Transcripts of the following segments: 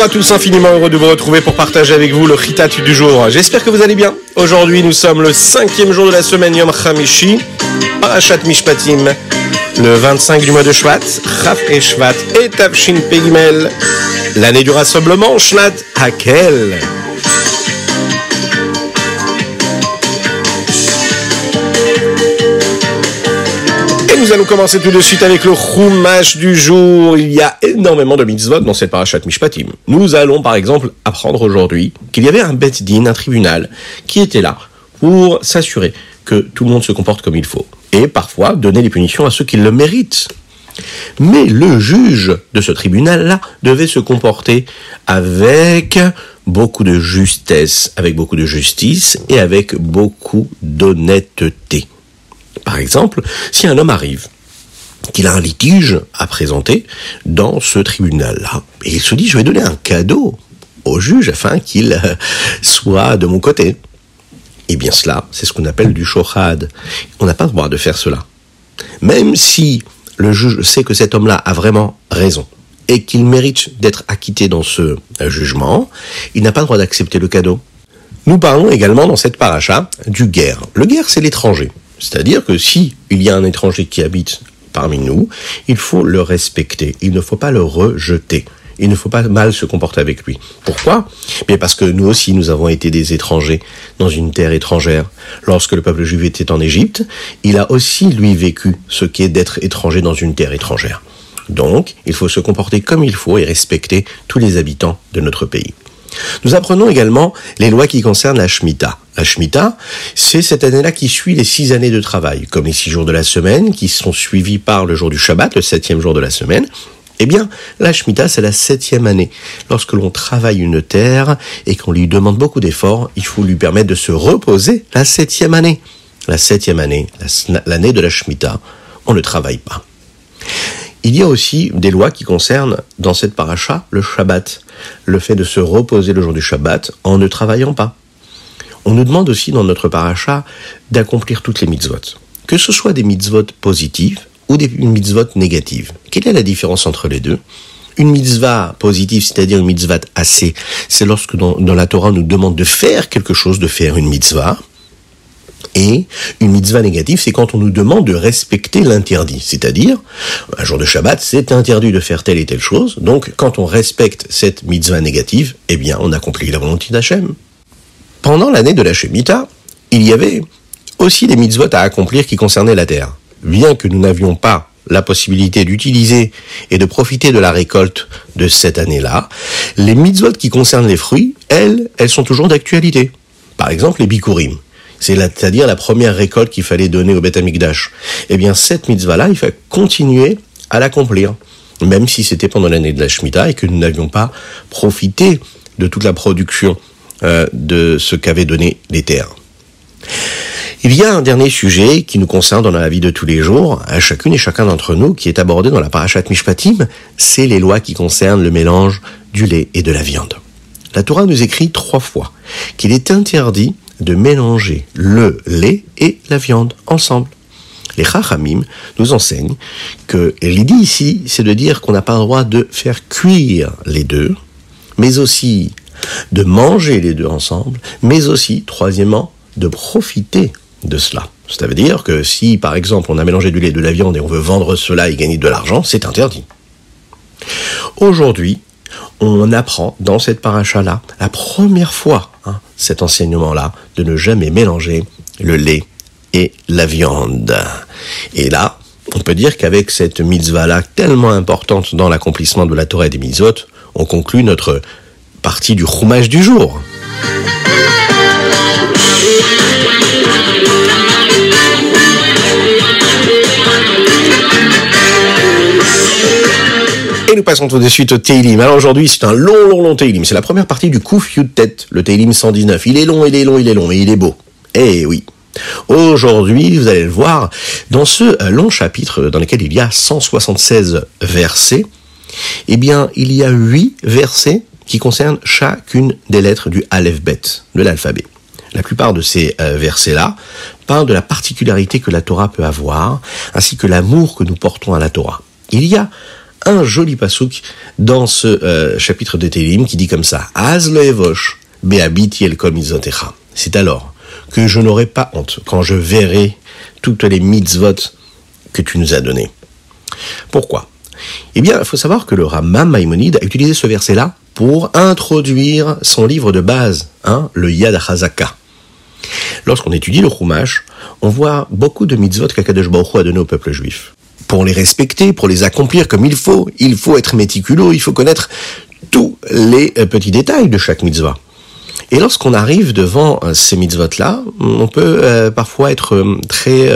Bonjour à tous, infiniment heureux de vous retrouver pour partager avec vous le Chitat du jour. J'espère que vous allez bien. Aujourd'hui, nous sommes le cinquième jour de la semaine Yom Hamishi, Parashat Mishpatim, le 25 du mois de Shvat, Chaf et Shvat et Tavshin Pegimel, l'année du rassemblement, Shnat Hakel. Nous allons commencer tout de suite avec le Chumash du jour. Il y a énormément de mitzvot dans cette parashat Mishpatim. Nous allons par exemple apprendre aujourd'hui qu'il y avait un Bet Din, un tribunal, qui était là pour s'assurer que tout le monde se comporte comme il faut. Et parfois donner les punitions à ceux qui le méritent. Mais le juge de ce tribunal-là devait se comporter avec beaucoup de justesse, avec beaucoup de justice et avec beaucoup d'honnêteté. Par exemple, si un homme arrive, qu'il a un litige à présenter dans ce tribunal-là, et il se dit, je vais donner un cadeau au juge afin qu'il euh, soit de mon côté. Eh bien cela, c'est ce qu'on appelle du shohad. On n'a pas le droit de faire cela. Même si le juge sait que cet homme-là a vraiment raison et qu'il mérite d'être acquitté dans ce euh, jugement, il n'a pas le droit d'accepter le cadeau. Nous parlons également dans cette paracha du guerre. Le guerre, c'est l'étranger. C'est-à-dire que si il y a un étranger qui habite parmi nous, il faut le respecter. Il ne faut pas le rejeter. Il ne faut pas mal se comporter avec lui. Pourquoi? Mais parce que nous aussi, nous avons été des étrangers dans une terre étrangère. Lorsque le peuple juif était en Égypte, il a aussi, lui, vécu ce qu'est d'être étranger dans une terre étrangère. Donc, il faut se comporter comme il faut et respecter tous les habitants de notre pays. Nous apprenons également les lois qui concernent la Shemitah. La Shemitah, c'est cette année-là qui suit les six années de travail, comme les six jours de la semaine, qui sont suivis par le jour du Shabbat, le septième jour de la semaine. Eh bien, la Shemitah, c'est la septième année. Lorsque l'on travaille une terre et qu'on lui demande beaucoup d'efforts, il faut lui permettre de se reposer la septième année. La septième année, l'année de la Shemitah, on ne travaille pas. Il y a aussi des lois qui concernent, dans cette paracha, le Shabbat. Le fait de se reposer le jour du Shabbat en ne travaillant pas. On nous demande aussi dans notre paracha d'accomplir toutes les mitzvot. Que ce soit des mitzvot positives ou des mitzvot négatives. Quelle est la différence entre les deux? Une mitzvah positive, c'est-à-dire une mitzvah assez, c'est lorsque dans, dans, la Torah on nous demande de faire quelque chose, de faire une mitzvah. Et une mitzvah négative, c'est quand on nous demande de respecter l'interdit. C'est-à-dire, un jour de Shabbat, c'est interdit de faire telle et telle chose. Donc, quand on respecte cette mitzvah négative, eh bien, on accomplit la volonté d'Hachem. Pendant l'année de la Shemitah, il y avait aussi des mitzvot à accomplir qui concernaient la terre. Bien que nous n'avions pas la possibilité d'utiliser et de profiter de la récolte de cette année-là, les mitzvot qui concernent les fruits, elles, elles sont toujours d'actualité. Par exemple, les bikurim c'est-à-dire la première récolte qu'il fallait donner au Beth. Eh bien, cette mitzvah-là, il faut continuer à l'accomplir, même si c'était pendant l'année de la Shemitah et que nous n'avions pas profité de toute la production euh, de ce qu'avaient donné les terres. Il y a un dernier sujet qui nous concerne dans la vie de tous les jours, à chacune et chacun d'entre nous, qui est abordé dans la parashat Mishpatim, c'est les lois qui concernent le mélange du lait et de la viande. La Torah nous écrit trois fois qu'il est interdit de mélanger le lait et la viande ensemble. Les Chachamim nous enseignent que l'idée ici, c'est de dire qu'on n'a pas le droit de faire cuire les deux, mais aussi de manger les deux ensemble, mais aussi, troisièmement, de profiter de cela. Ça veut dire que si, par exemple, on a mélangé du lait et de la viande et on veut vendre cela et gagner de l'argent, c'est interdit. Aujourd'hui, on apprend dans cette paracha-là, la première fois, hein, cet enseignement-là, de ne jamais mélanger le lait et la viande. Et là, on peut dire qu'avec cette mitzvah-là, tellement importante dans l'accomplissement de la Torah et des mitzvot, on conclut notre partie du roumage du jour. Et nous passons tout de suite au Teilim. Alors aujourd'hui, c'est un long, long, long Teilim. C'est la première partie du Kouf Tête, le Teilim 119. Il est long, il est long, il est long, mais il est beau. Eh oui. Aujourd'hui, vous allez le voir, dans ce euh, long chapitre dans lequel il y a 176 versets, eh bien, il y a 8 versets qui concernent chacune des lettres du Aleph-Bet, de l'alphabet. La plupart de ces euh, versets-là parlent de la particularité que la Torah peut avoir, ainsi que l'amour que nous portons à la Torah. Il y a un joli pasouk dans ce euh, chapitre de Télim qui dit comme ça Az beabiti el C'est alors que je n'aurai pas honte quand je verrai toutes les mitzvot que tu nous as données. Pourquoi? Eh bien, il faut savoir que le Rambam Maïmonide a utilisé ce verset-là pour introduire son livre de base, hein, le Yad HaZaka. Lorsqu'on étudie le Chumash, on voit beaucoup de mitzvot qu'Akadosh Baruch a donné au peuple juif. Pour les respecter, pour les accomplir comme il faut, il faut être méticuleux, il faut connaître tous les euh, petits détails de chaque mitzvah. Et lorsqu'on arrive devant euh, ces mitzvot-là, on peut euh, parfois être très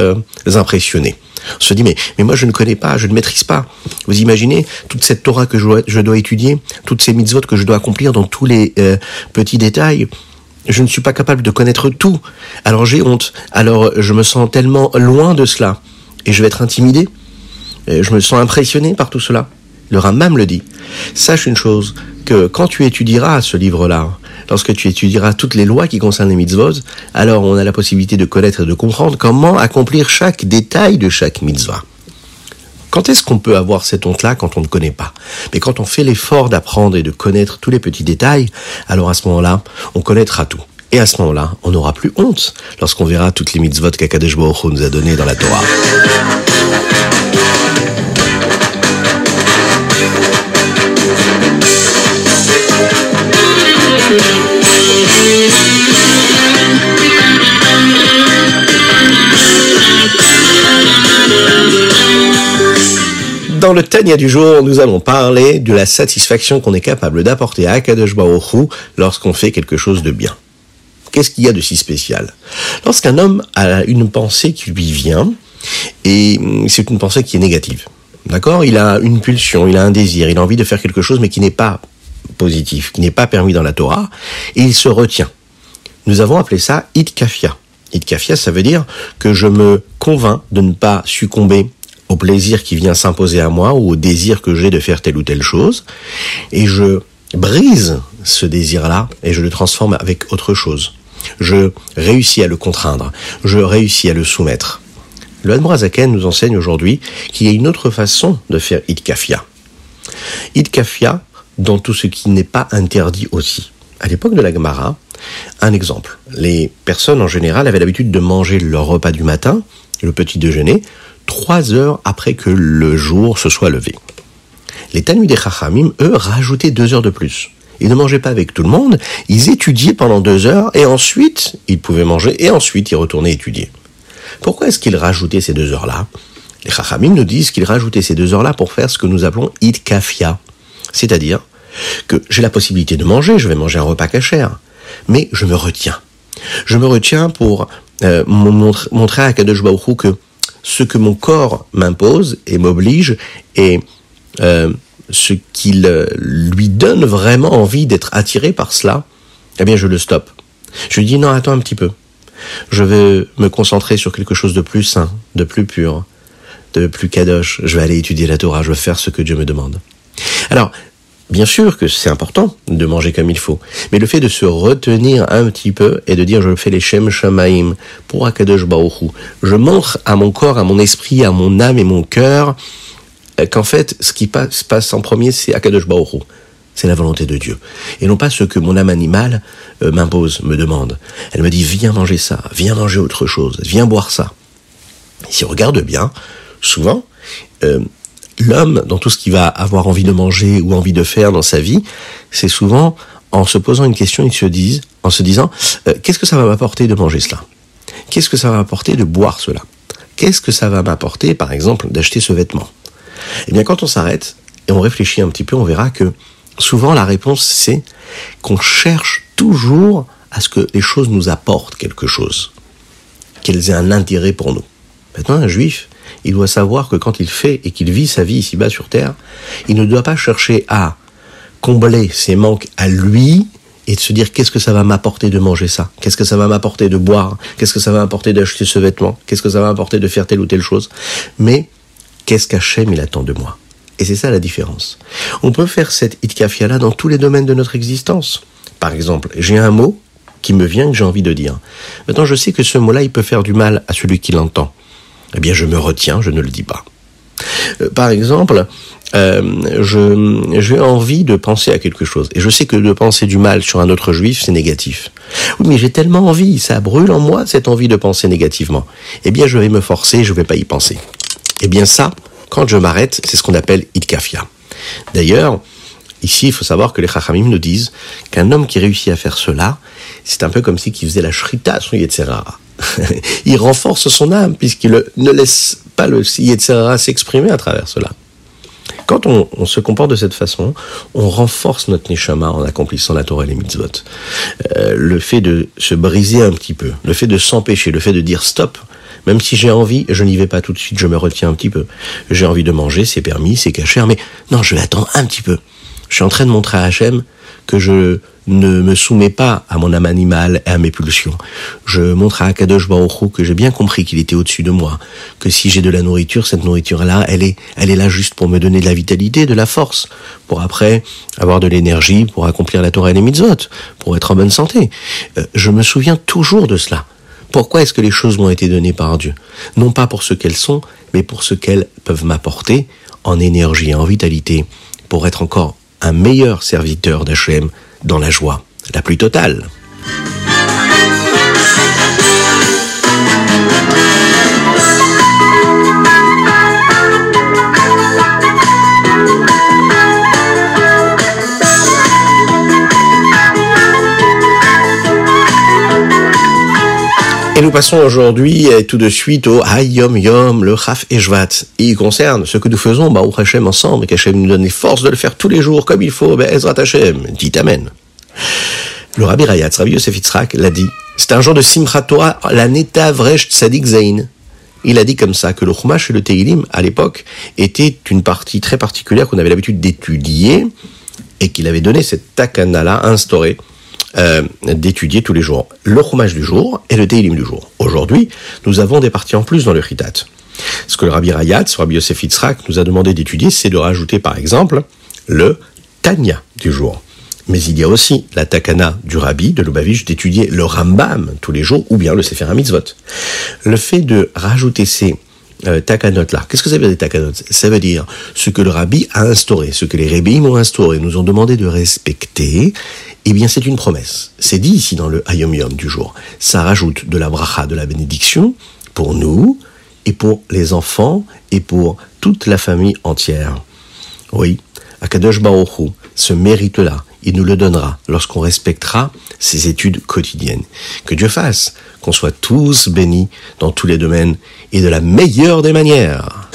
impressionné. On se dit, mais, mais moi je ne connais pas, je ne maîtrise pas. Vous imaginez toute cette Torah que je dois, je dois étudier, toutes ces mitzvot que je dois accomplir dans tous les petits détails je ne suis pas capable de connaître tout. Alors j'ai honte. Alors je me sens tellement loin de cela. Et je vais être intimidé. je me sens impressionné par tout cela. Le Rambam le dit. Sache une chose, que quand tu étudieras ce livre-là, lorsque tu étudieras toutes les lois qui concernent les mitzvot, alors on a la possibilité de connaître et de comprendre comment accomplir chaque détail de chaque mitzvah. Quand est-ce qu'on peut avoir cette honte-là quand on ne connaît pas? Mais quand on fait l'effort d'apprendre et de connaître tous les petits détails, alors à ce moment-là, on connaîtra tout. Et à ce moment-là, on n'aura plus honte lorsqu'on verra toutes les mitzvot qu'Akadosh Baruch nous a données dans la Torah. Le Tania du jour, nous allons parler de la satisfaction qu'on est capable d'apporter à Akadosh Baruch lorsqu'on fait quelque chose de bien. Qu'est-ce qu'il y a de si spécial? Lorsqu'un homme a une pensée qui lui vient, et c'est une pensée qui est négative, d'accord? Il a une pulsion, il a un désir, il a envie de faire quelque chose, mais qui n'est pas positif, qui n'est pas permis dans la Torah, et il se retient. Nous avons appelé ça itkafia. Itkafia, ça veut dire que je me convainc de ne pas succomber au plaisir qui vient s'imposer à moi ou au désir que j'ai de faire telle ou telle chose, et je brise ce désir-là et je le transforme avec autre chose. Je réussis à le contraindre, je réussis à le soumettre. Le Hadmorazaken nous enseigne aujourd'hui qu'il y a une autre façon de faire Itkafia. Itkafia dans tout ce qui n'est pas interdit aussi. À l'époque de la Gemara, un exemple. Les personnes en général avaient l'habitude de manger leur repas du matin, le petit déjeuner, trois heures après que le jour se soit levé. Les Tanus des Chachamim, eux, rajoutaient deux heures de plus. Ils ne mangeaient pas avec tout le monde, ils étudiaient pendant deux heures et ensuite ils pouvaient manger et ensuite ils retournaient étudier. Pourquoi est-ce qu'ils rajoutaient ces deux heures-là? Les Chachamim nous disent qu'ils rajoutaient ces deux heures-là pour faire ce que nous appelons itkafia, c'est-à-dire que j'ai la possibilité de manger, je vais manger un repas cachère, mais je me retiens. Je me retiens pour euh, montrer à Kadosh Baruch que ce que mon corps m'impose et m'oblige et euh, ce qu'il euh, lui donne vraiment envie d'être attiré par cela, eh bien je le stoppe. Je lui dis non, attends un petit peu. Je vais me concentrer sur quelque chose de plus sain, de plus pur, de plus kadosh. Je vais aller étudier la Torah, je vais faire ce que Dieu me demande. Alors, Bien sûr que c'est important de manger comme il faut, mais le fait de se retenir un petit peu et de dire je fais les Shem Shamaim pour Akadosh Baruch je montre à mon corps, à mon esprit, à mon âme et mon cœur euh, qu'en fait ce qui passe, passe en premier c'est Akadosh Baruch c'est la volonté de Dieu. Et non pas ce que mon âme animale euh, m'impose, me demande. Elle me dit, viens manger ça, viens manger autre chose, viens boire ça. si on regarde bien, souvent, euh, l'homme, dans tout ce qu'il va avoir envie de manger ou envie de faire dans sa vie, c'est souvent en se posant une question, il se disent, en se disant, euh, qu'est-ce que ça va m'apporter de manger cela? Qu'est-ce que ça va m'apporter de boire cela? Qu'est-ce que ça va m'apporter, par exemple, d'acheter ce vêtement? Eh bien, quand on s'arrête et on réfléchit un petit peu, on verra que souvent la réponse, c'est qu'on cherche toujours à ce que les choses nous apportent quelque chose, qu'elles aient un intérêt pour nous. Maintenant, un juif, il doit savoir que quand il fait et qu'il vit sa vie ici-bas sur Terre, il ne doit pas chercher à combler ses manques à lui et de se dire qu'est-ce que ça va m'apporter de manger ça? Qu'est-ce que ça va m'apporter de boire? Qu'est-ce que ça va m'apporter d'acheter ce vêtement? Qu'est-ce que ça va m'apporter de faire telle ou telle chose? Mais qu'est-ce qu'Hachem il attend de moi? Et c'est ça la différence. On peut faire cette itkafia-là dans tous les domaines de notre existence. Par exemple, j'ai un mot qui me vient que j'ai envie de dire. Maintenant, je sais que ce mot-là, il peut faire du mal à celui qui l'entend eh bien je me retiens, je ne le dis pas. Euh, par exemple, euh, j'ai envie de penser à quelque chose et je sais que de penser du mal sur un autre juif c'est négatif. Oui, mais j'ai tellement envie, ça brûle en moi cette envie de penser négativement. Eh bien, je vais me forcer, je vais pas y penser. Eh bien ça, quand je m'arrête, c'est ce qu'on appelle itkafia. D'ailleurs, ici, il faut savoir que les chachamim nous disent qu'un homme qui réussit à faire cela, c'est un peu comme si il faisait la shrita son yetzerara. il renforce son âme puisqu'il ne laisse pas le yetzerara s'exprimer à travers cela. Quand on, se comporte de cette façon, on renforce notre neshama en accomplissant la Torah et les mitzvot. Euh, le fait de se briser un petit peu, le fait de s'empêcher, le fait de dire stop, même si j'ai envie, je n'y vais pas tout de suite, je me retiens un petit peu. J'ai envie de manger, c'est permis, c'est caché, mais non, je vais attendre un petit peu. Je suis en train de montrer à Hachem que je ne me soumets pas à mon âme animale et à mes pulsions. Je montre à Akadosh Baruch que j'ai bien compris qu'il était au-dessus de moi, que si j'ai de la nourriture, cette nourriture-là, elle est, elle est là juste pour me donner de la vitalité, de la force, pour après avoir de l'énergie, pour accomplir la Torah et les mitzvot, pour être en bonne santé. Euh, je me souviens toujours de cela. Pourquoi est-ce que les choses m'ont été données par Dieu? Non pas pour ce qu'elles sont, mais pour ce qu'elles peuvent m'apporter en énergie et en vitalité, pour être encore un meilleur serviteur d'Hachem dans la joie la plus totale. Et nous passons aujourd'hui tout de suite au Hayom Yom, le Chaf et. Il concerne ce que nous faisons, bah, Hashem ensemble, et qu'Hachem nous donne les forces de le faire tous les jours comme il faut, ben Ezrat Hashem, dit Amen. Le Rabbi Rayatz, Rabbi Yosef Yitzhak, l'a dit. C'est un jour de Simchat Torah, la Vresh Tzadik Zain. Il a dit comme ça que le Chumash et le Teilim, à l'époque, étaient une partie très particulière qu'on avait l'habitude d'étudier et qu'il avait donné cette takana-là instaurée euh, d'étudier tous les jours le Chumash du jour et le Teilim du jour. Aujourd'hui, nous avons des parties en plus dans le Chitat. Ce que le Rabbi Rayat, ce Rabbi Yosef Yitzhak, nous a demandé d'étudier, c'est de rajouter par exemple le Tanya du jour. Mais il y a aussi la takana du rabbi de Lubavitch d'étudier le Rambam tous les jours ou bien le Sefer HaMitzvot. Le fait de rajouter ces euh, takanot-là, qu'est-ce que ça veut dire takanot? Ça veut dire ce que le rabbi a instauré, ce que les rabbis ont instauré, nous ont demandé de respecter, eh bien c'est une promesse. C'est dit ici dans le Hayom Yom du jour. Ça rajoute de la bracha, de la bénédiction pour nous et pour les enfants et pour toute la famille entière. Oui, Akadosh Baruch ce mérite-là, il nous le donnera lorsqu'on respectera ses études quotidiennes. Que Dieu fasse qu'on soit tous bénis dans tous les domaines et de la meilleure des manières.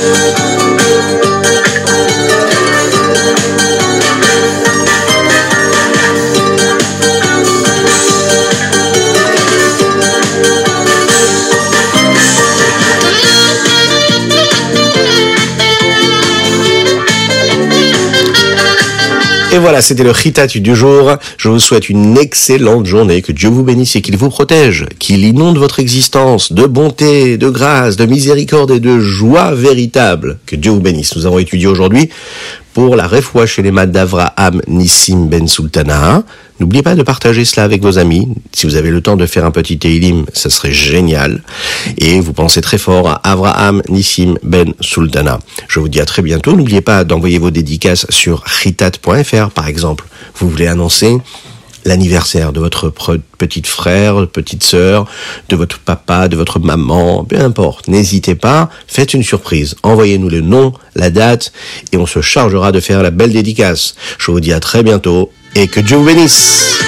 Voilà, c'était le Ritatu du jour. Je vous souhaite une excellente journée, que Dieu vous bénisse et qu'il vous protège, qu'il inonde votre existence de bonté, de grâce, de miséricorde et de joie véritable. Que Dieu vous bénisse. Nous avons étudié aujourd'hui pour la réfoua chez les d'Avraham Nissim Ben Sultana. N'oubliez pas de partager cela avec vos amis. Si vous avez le temps de faire un petit Teilim, ça serait génial. Et vous pensez très fort à Avraham Nissim Ben Sultana. Je vous dis à très bientôt. N'oubliez pas d'envoyer vos dédicaces sur ritat.fr par exemple. Vous voulez annoncer l'anniversaire de votre petite frère, petite sœur, de votre papa, de votre maman, peu importe. N'hésitez pas, faites une surprise. Envoyez-nous le nom, la date, et on se chargera de faire la belle dédicace. Je vous dis à très bientôt et que Dieu vous bénisse.